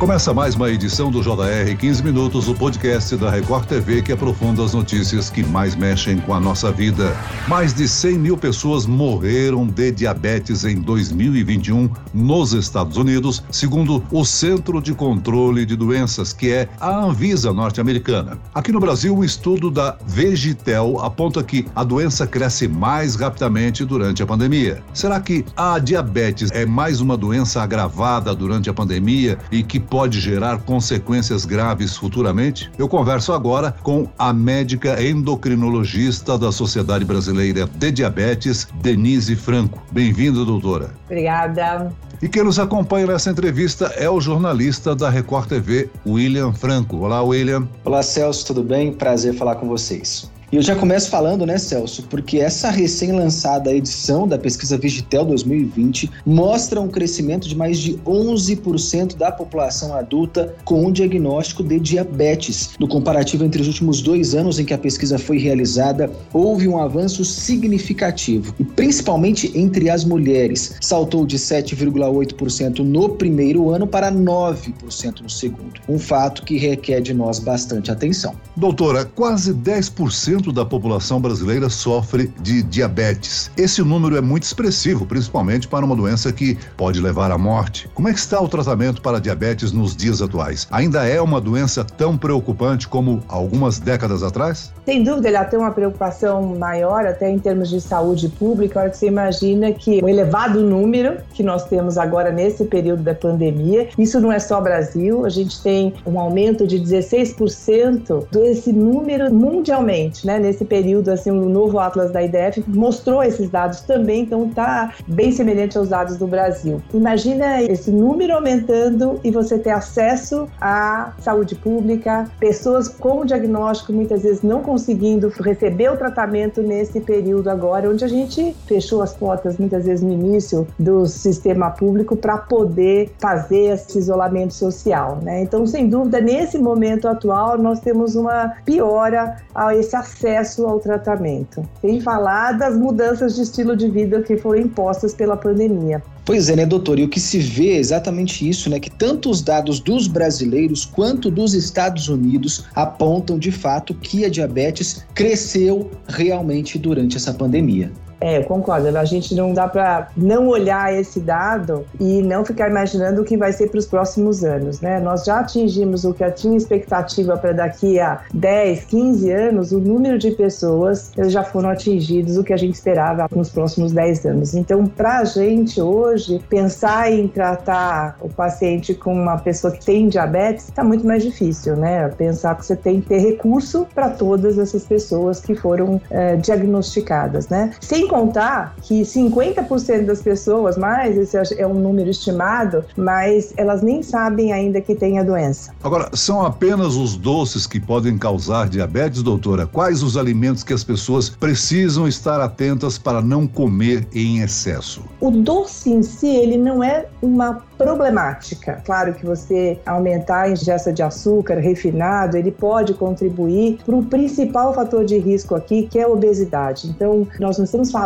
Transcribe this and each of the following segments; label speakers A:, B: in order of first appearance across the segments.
A: Começa mais uma edição do JR 15 Minutos, o podcast da Record TV que aprofunda as notícias que mais mexem com a nossa vida. Mais de 100 mil pessoas morreram de diabetes em 2021 nos Estados Unidos, segundo o Centro de Controle de Doenças, que é a Anvisa norte-americana. Aqui no Brasil, um estudo da Vegitel aponta que a doença cresce mais rapidamente durante a pandemia. Será que a diabetes é mais uma doença agravada durante a pandemia e que pode gerar consequências graves futuramente? Eu converso agora com a médica endocrinologista da Sociedade Brasileira de Diabetes, Denise Franco. Bem-vinda, doutora.
B: Obrigada.
A: E quem nos acompanha nessa entrevista é o jornalista da Record TV, William Franco. Olá, William.
C: Olá, Celso, tudo bem? Prazer falar com vocês. E eu já começo falando, né, Celso, porque essa recém-lançada edição da pesquisa Vigitel 2020 mostra um crescimento de mais de 11% da população adulta com um diagnóstico de diabetes. No comparativo entre os últimos dois anos em que a pesquisa foi realizada, houve um avanço significativo, e principalmente entre as mulheres. Saltou de 7,8% no primeiro ano para 9% no segundo. Um fato que requer de nós bastante atenção.
A: Doutora, quase 10% da população brasileira sofre de diabetes. Esse número é muito expressivo, principalmente para uma doença que pode levar à morte. Como é que está o tratamento para diabetes nos dias atuais? Ainda é uma doença tão preocupante como algumas décadas atrás?
B: Sem dúvida, ela tem uma preocupação maior até em termos de saúde pública. A hora que você imagina que o elevado número que nós temos agora nesse período da pandemia, isso não é só Brasil, a gente tem um aumento de 16% desse número mundialmente, né? nesse período, assim, o novo Atlas da IDF mostrou esses dados também, então está bem semelhante aos dados do Brasil. Imagina esse número aumentando e você ter acesso à saúde pública, pessoas com diagnóstico muitas vezes não conseguindo receber o tratamento nesse período agora, onde a gente fechou as portas muitas vezes no início do sistema público para poder fazer esse isolamento social, né? Então, sem dúvida, nesse momento atual, nós temos uma piora a esse acesso acesso ao tratamento. Sem falar das mudanças de estilo de vida que foram impostas pela pandemia.
C: Pois é, né, doutor? E o que se vê é exatamente isso, né? Que tanto os dados dos brasileiros quanto dos Estados Unidos apontam de fato que a diabetes cresceu realmente durante essa pandemia.
B: É, eu concordo. A gente não dá para não olhar esse dado e não ficar imaginando o que vai ser para os próximos anos, né? Nós já atingimos o que tinha expectativa para daqui a 10, 15 anos, o número de pessoas já foram atingidos o que a gente esperava nos próximos 10 anos. Então, para a gente hoje, pensar em tratar o paciente com uma pessoa que tem diabetes está muito mais difícil, né? Pensar que você tem que ter recurso para todas essas pessoas que foram é, diagnosticadas, né? Sem contar que 50% das pessoas, mais esse é um número estimado, mas elas nem sabem ainda que tem a doença.
A: Agora, são apenas os doces que podem causar diabetes, doutora? Quais os alimentos que as pessoas precisam estar atentas para não comer em excesso?
B: O doce em si, ele não é uma problemática. Claro que você aumentar a ingesta de açúcar refinado, ele pode contribuir para o principal fator de risco aqui, que é a obesidade. Então, nós não estamos falando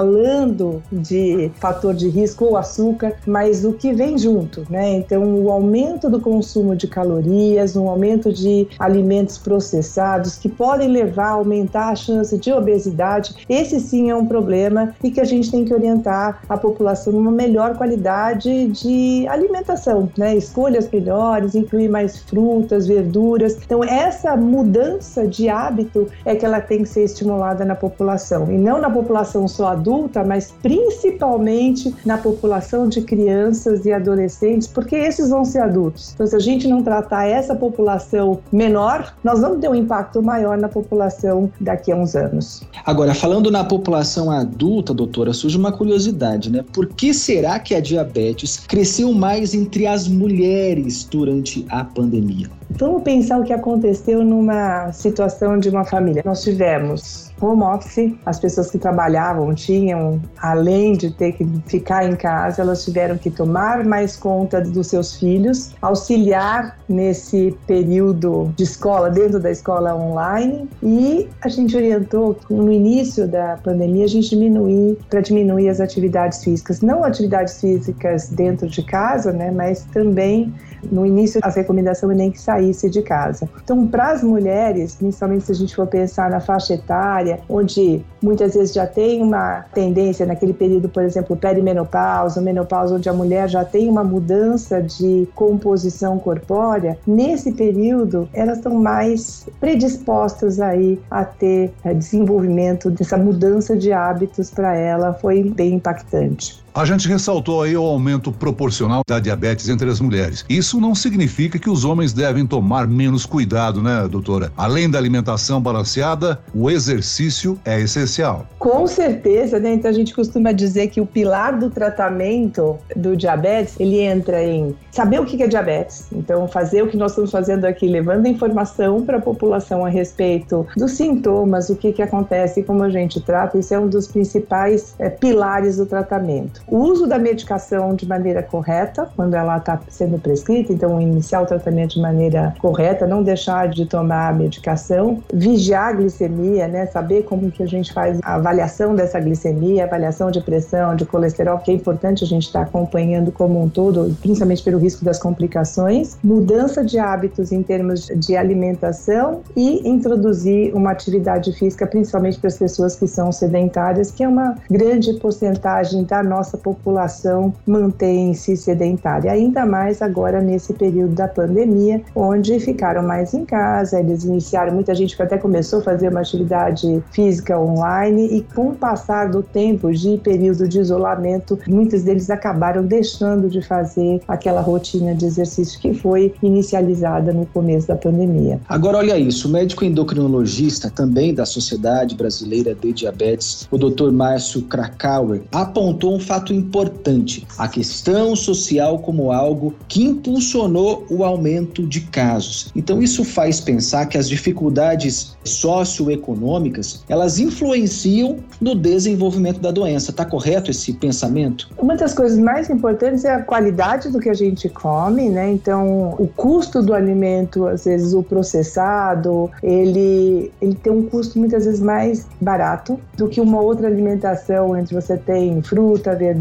B: de fator de risco ou açúcar, mas o que vem junto, né? Então, o aumento do consumo de calorias, um aumento de alimentos processados que podem levar a aumentar a chance de obesidade, esse sim é um problema e que a gente tem que orientar a população numa melhor qualidade de alimentação, né? Escolhas melhores, incluir mais frutas, verduras. Então, essa mudança de hábito é que ela tem que ser estimulada na população. E não na população só adulta, mas principalmente na população de crianças e adolescentes, porque esses vão ser adultos. Então, se a gente não tratar essa população menor, nós vamos ter um impacto maior na população daqui a uns anos.
C: Agora, falando na população adulta, doutora, surge uma curiosidade, né? Por que será que a diabetes cresceu mais entre as mulheres durante a pandemia.
B: Vamos pensar o que aconteceu numa situação de uma família. Nós tivemos home office, as pessoas que trabalhavam tinham, além de ter que ficar em casa, elas tiveram que tomar mais conta dos seus filhos, auxiliar nesse período de escola, dentro da escola online, e a gente orientou no início da pandemia a gente diminuir para diminuir as atividades físicas, não atividades físicas dentro de casa, né, mas também no início, a recomendação é nem que saísse de casa. Então, para as mulheres, principalmente se a gente for pensar na faixa etária, onde muitas vezes já tem uma tendência naquele período, por exemplo, perimenopausa, menopausa, onde a mulher já tem uma mudança de composição corpórea, nesse período elas estão mais predispostas aí a ter é, desenvolvimento dessa mudança de hábitos para ela, foi bem impactante.
A: A gente ressaltou aí o aumento proporcional da diabetes entre as mulheres. Isso não significa que os homens devem tomar menos cuidado, né, doutora? Além da alimentação balanceada, o exercício é essencial.
B: Com certeza, né? Então a gente costuma dizer que o pilar do tratamento do diabetes, ele entra em saber o que é diabetes. Então fazer o que nós estamos fazendo aqui, levando informação para a população a respeito dos sintomas, o que que acontece como a gente trata, isso é um dos principais é, pilares do tratamento. O uso da medicação de maneira correta, quando ela está sendo prescrita, então iniciar o tratamento de maneira correta, não deixar de tomar a medicação, vigiar a glicemia, né, saber como que a gente faz a avaliação dessa glicemia, avaliação de pressão, de colesterol, que é importante a gente estar tá acompanhando como um todo, principalmente pelo risco das complicações, mudança de hábitos em termos de alimentação e introduzir uma atividade física, principalmente para as pessoas que são sedentárias, que é uma grande porcentagem da nossa nossa população mantém-se sedentária, ainda mais agora nesse período da pandemia, onde ficaram mais em casa, eles iniciaram, muita gente que até começou a fazer uma atividade física online e com o passar do tempo de período de isolamento, muitos deles acabaram deixando de fazer aquela rotina de exercício que foi inicializada no começo da pandemia.
C: Agora olha isso, o médico endocrinologista também da Sociedade Brasileira de Diabetes, o Dr. Márcio Krakauer, apontou um fato fato importante: a questão social como algo que impulsionou o aumento de casos. Então isso faz pensar que as dificuldades socioeconômicas, elas influenciam no desenvolvimento da doença. Está correto esse pensamento?
B: Uma das coisas mais importantes é a qualidade do que a gente come, né? Então, o custo do alimento, às vezes o processado, ele, ele tem um custo muitas vezes mais barato do que uma outra alimentação, onde você tem fruta, verdura.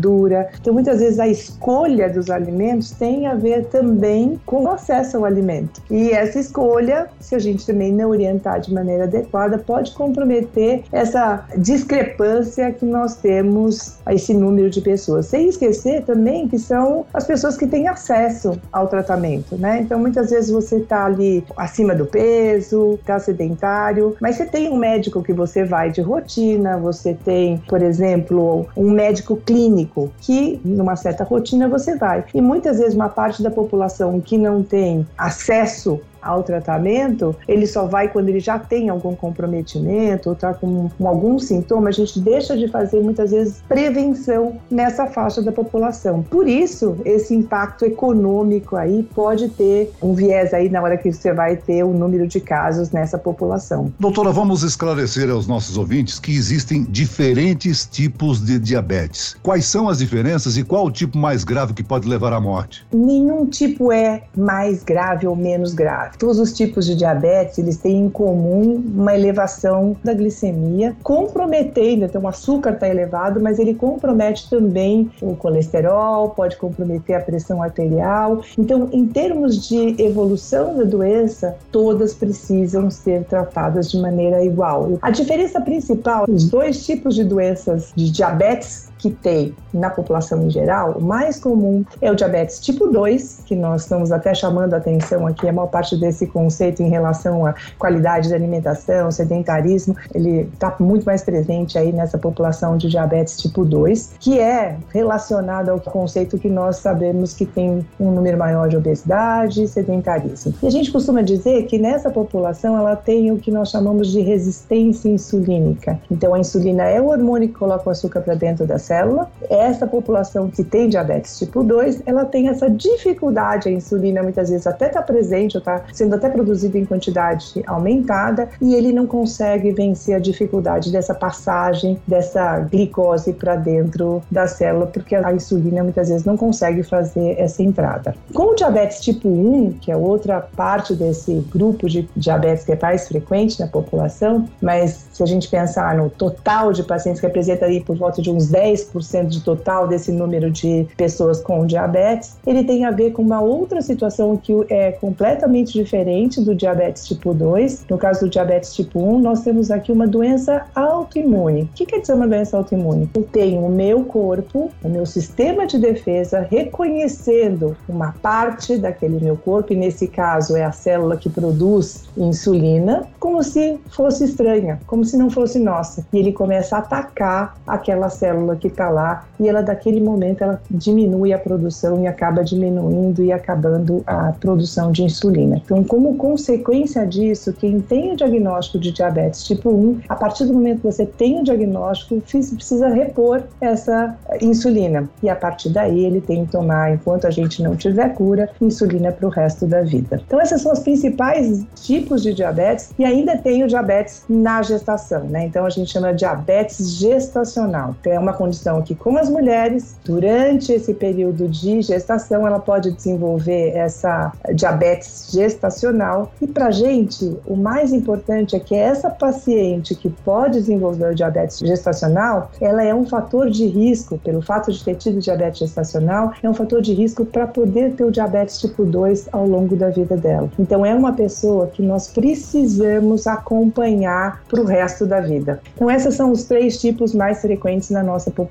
B: Então, muitas vezes a escolha dos alimentos tem a ver também com o acesso ao alimento. E essa escolha, se a gente também não orientar de maneira adequada, pode comprometer essa discrepância que nós temos a esse número de pessoas. Sem esquecer também que são as pessoas que têm acesso ao tratamento, né? Então, muitas vezes você está ali acima do peso, está sedentário, mas você tem um médico que você vai de rotina, você tem, por exemplo, um médico clínico que numa certa rotina você vai. E muitas vezes uma parte da população que não tem acesso ao tratamento, ele só vai quando ele já tem algum comprometimento ou está com, com, algum sintoma, a gente deixa de fazer muitas vezes prevenção nessa faixa da população. Por isso, esse impacto econômico aí pode ter um viés aí na hora que você vai ter o número de casos nessa população.
A: Doutora, vamos esclarecer aos nossos ouvintes que existem diferentes tipos de diabetes. Quais são as diferenças e qual o tipo mais grave que pode levar à morte?
B: Nenhum tipo é mais grave ou menos grave. Todos os tipos de diabetes, eles têm em comum uma elevação da glicemia, comprometendo, então o açúcar está elevado, mas ele compromete também o colesterol, pode comprometer a pressão arterial. Então, em termos de evolução da doença, todas precisam ser tratadas de maneira igual. A diferença principal, os dois tipos de doenças de diabetes que tem na população em geral, o mais comum é o diabetes tipo 2, que nós estamos até chamando a atenção aqui, a maior parte desse conceito em relação à qualidade da alimentação, sedentarismo, ele está muito mais presente aí nessa população de diabetes tipo 2, que é relacionado ao conceito que nós sabemos que tem um número maior de obesidade e sedentarismo. E a gente costuma dizer que nessa população ela tem o que nós chamamos de resistência insulínica. Então a insulina é o hormônio que coloca o açúcar para dentro da célula célula. Essa população que tem diabetes tipo 2, ela tem essa dificuldade, a insulina muitas vezes até está presente, ou está sendo até produzida em quantidade aumentada, e ele não consegue vencer a dificuldade dessa passagem dessa glicose para dentro da célula, porque a insulina muitas vezes não consegue fazer essa entrada. Com o diabetes tipo 1, que é outra parte desse grupo de diabetes que é mais frequente na população, mas se a gente pensar no total de pacientes que representa aí por volta de uns 10% de total desse número de pessoas com diabetes, ele tem a ver com uma outra situação que é completamente diferente do diabetes tipo 2. No caso do diabetes tipo 1, nós temos aqui uma doença autoimune. O que quer dizer uma doença autoimune? Eu tenho o meu corpo, o meu sistema de defesa reconhecendo uma parte daquele meu corpo, e nesse caso é a célula que produz insulina, como se fosse estranha, como se não fosse nossa. E ele começa a atacar aquela célula que está lá e ela daquele momento ela diminui a produção e acaba diminuindo e acabando a produção de insulina. Então, como consequência disso, quem tem o diagnóstico de diabetes tipo 1, a partir do momento que você tem o diagnóstico, precisa repor essa insulina. E a partir daí ele tem que tomar, enquanto a gente não tiver cura, insulina para o resto da vida. Então, esses são os principais tipos de diabetes e ainda tem o diabetes na gestação, né? Então, a gente chama de diabetes gestacional. Então, é uma condição que, com as mulheres, durante esse período de gestação, ela pode desenvolver essa diabetes gestacional. E para gente, o mais importante é que essa paciente que pode desenvolver diabetes gestacional, ela é um fator de risco, pelo fato de ter tido diabetes gestacional, é um fator de risco para poder ter o diabetes tipo 2 ao longo da vida dela. Então, é uma pessoa que nós precisamos acompanhar para o resto da vida. Então, esses são os três tipos mais frequentes na nossa população.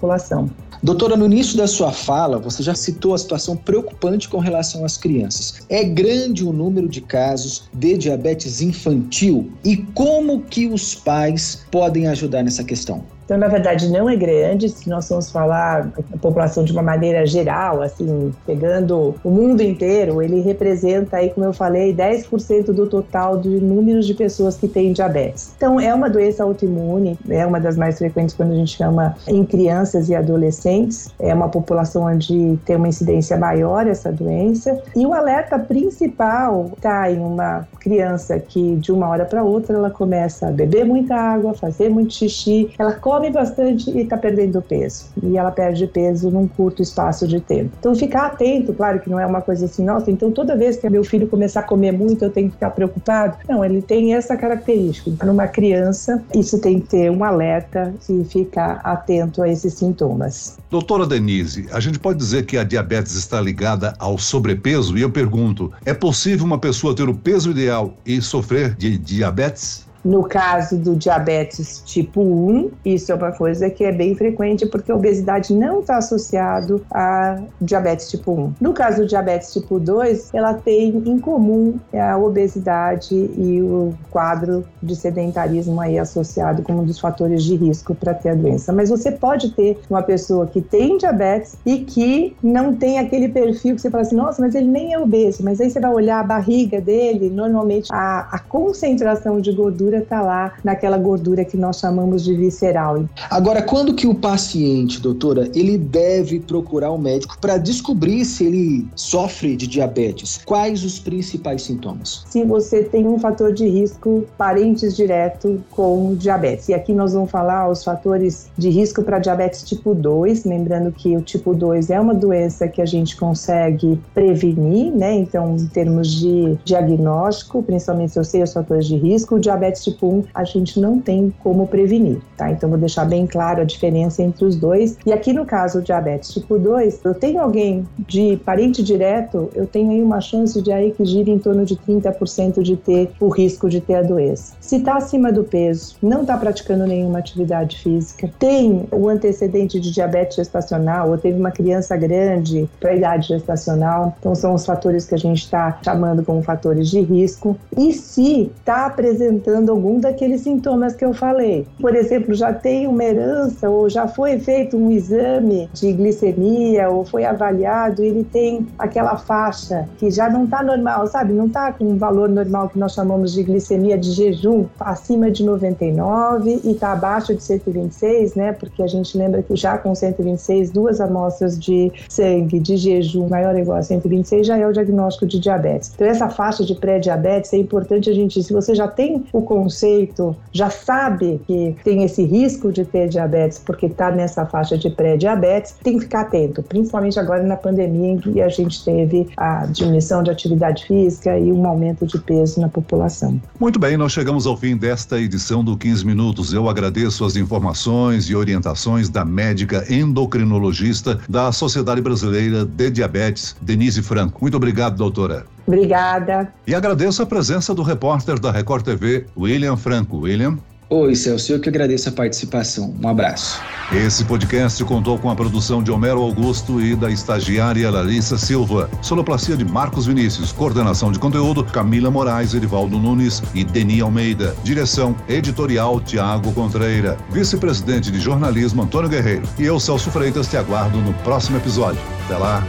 C: Doutora, no início da sua fala, você já citou a situação preocupante com relação às crianças. É grande o número de casos de diabetes infantil e como que os pais podem ajudar nessa questão?
B: Então, na verdade, não é grande, se nós vamos falar a população de uma maneira geral, assim, pegando o mundo inteiro, ele representa aí, como eu falei, 10% do total de números de pessoas que têm diabetes. Então, é uma doença autoimune, é uma das mais frequentes quando a gente chama em crianças e adolescentes, é uma população onde tem uma incidência maior essa doença. E o alerta principal está em uma criança que de uma hora para outra ela começa a beber muita água, fazer muito xixi, ela come come bastante e está perdendo peso. E ela perde peso num curto espaço de tempo. Então, ficar atento, claro que não é uma coisa assim, nossa, então toda vez que meu filho começar a comer muito, eu tenho que ficar preocupado. Não, ele tem essa característica. Numa criança, isso tem que ter um alerta e ficar atento a esses sintomas.
A: Doutora Denise, a gente pode dizer que a diabetes está ligada ao sobrepeso? E eu pergunto, é possível uma pessoa ter o peso ideal e sofrer de diabetes?
B: No caso do diabetes tipo 1, isso é uma coisa que é bem frequente porque a obesidade não está associado a diabetes tipo 1. No caso do diabetes tipo 2, ela tem em comum a obesidade e o quadro de sedentarismo aí associado como um dos fatores de risco para ter a doença. Mas você pode ter uma pessoa que tem diabetes e que não tem aquele perfil que você fala assim, nossa, mas ele nem é obeso. Mas aí você vai olhar a barriga dele, normalmente a, a concentração de gordura gordura está lá naquela gordura que nós chamamos de visceral.
C: Agora, quando que o paciente, doutora, ele deve procurar o um médico para descobrir se ele sofre de diabetes? Quais os principais sintomas?
B: Se você tem um fator de risco, parentes direto com diabetes. E aqui nós vamos falar os fatores de risco para diabetes tipo 2, lembrando que o tipo 2 é uma doença que a gente consegue prevenir, né? Então, em termos de diagnóstico, principalmente se eu sei os fatores de risco, o diabetes tipo 1 a gente não tem como prevenir, tá? Então vou deixar bem claro a diferença entre os dois. E aqui no caso do diabetes tipo 2, eu tenho alguém de parente direto, eu tenho aí uma chance de aí que gira em torno de 30% de ter o risco de ter a doença. Se está acima do peso, não está praticando nenhuma atividade física, tem o antecedente de diabetes gestacional ou teve uma criança grande para idade gestacional, então são os fatores que a gente está chamando como fatores de risco. E se está apresentando algum daqueles sintomas que eu falei. Por exemplo, já tem uma herança ou já foi feito um exame de glicemia ou foi avaliado, ele tem aquela faixa que já não está normal, sabe? Não está com um valor normal que nós chamamos de glicemia de jejum, tá acima de 99 e está abaixo de 126, né? Porque a gente lembra que já com 126, duas amostras de sangue de jejum maior ou igual a 126 já é o diagnóstico de diabetes. Então, essa faixa de pré-diabetes é importante a gente, se você já tem o conceito, já sabe que tem esse risco de ter diabetes porque está nessa faixa de pré-diabetes, tem que ficar atento, principalmente agora na pandemia em que a gente teve a diminuição de atividade física e um aumento de peso na população.
A: Muito bem, nós chegamos ao fim desta edição do 15 Minutos. Eu agradeço as informações e orientações da médica endocrinologista da Sociedade Brasileira de Diabetes, Denise Franco. Muito obrigado, doutora.
B: Obrigada.
A: E agradeço a presença do repórter da Record TV, William Franco. William.
C: Oi, Celso, eu que agradeço a participação. Um abraço.
A: Esse podcast contou com a produção de Homero Augusto e da estagiária Larissa Silva. Sonoplastia de Marcos Vinícius. Coordenação de conteúdo Camila Moraes, Edivaldo Nunes e Deni Almeida. Direção editorial Tiago Contreira. Vice-presidente de jornalismo Antônio Guerreiro. E eu, Celso Freitas, te aguardo no próximo episódio. Até lá.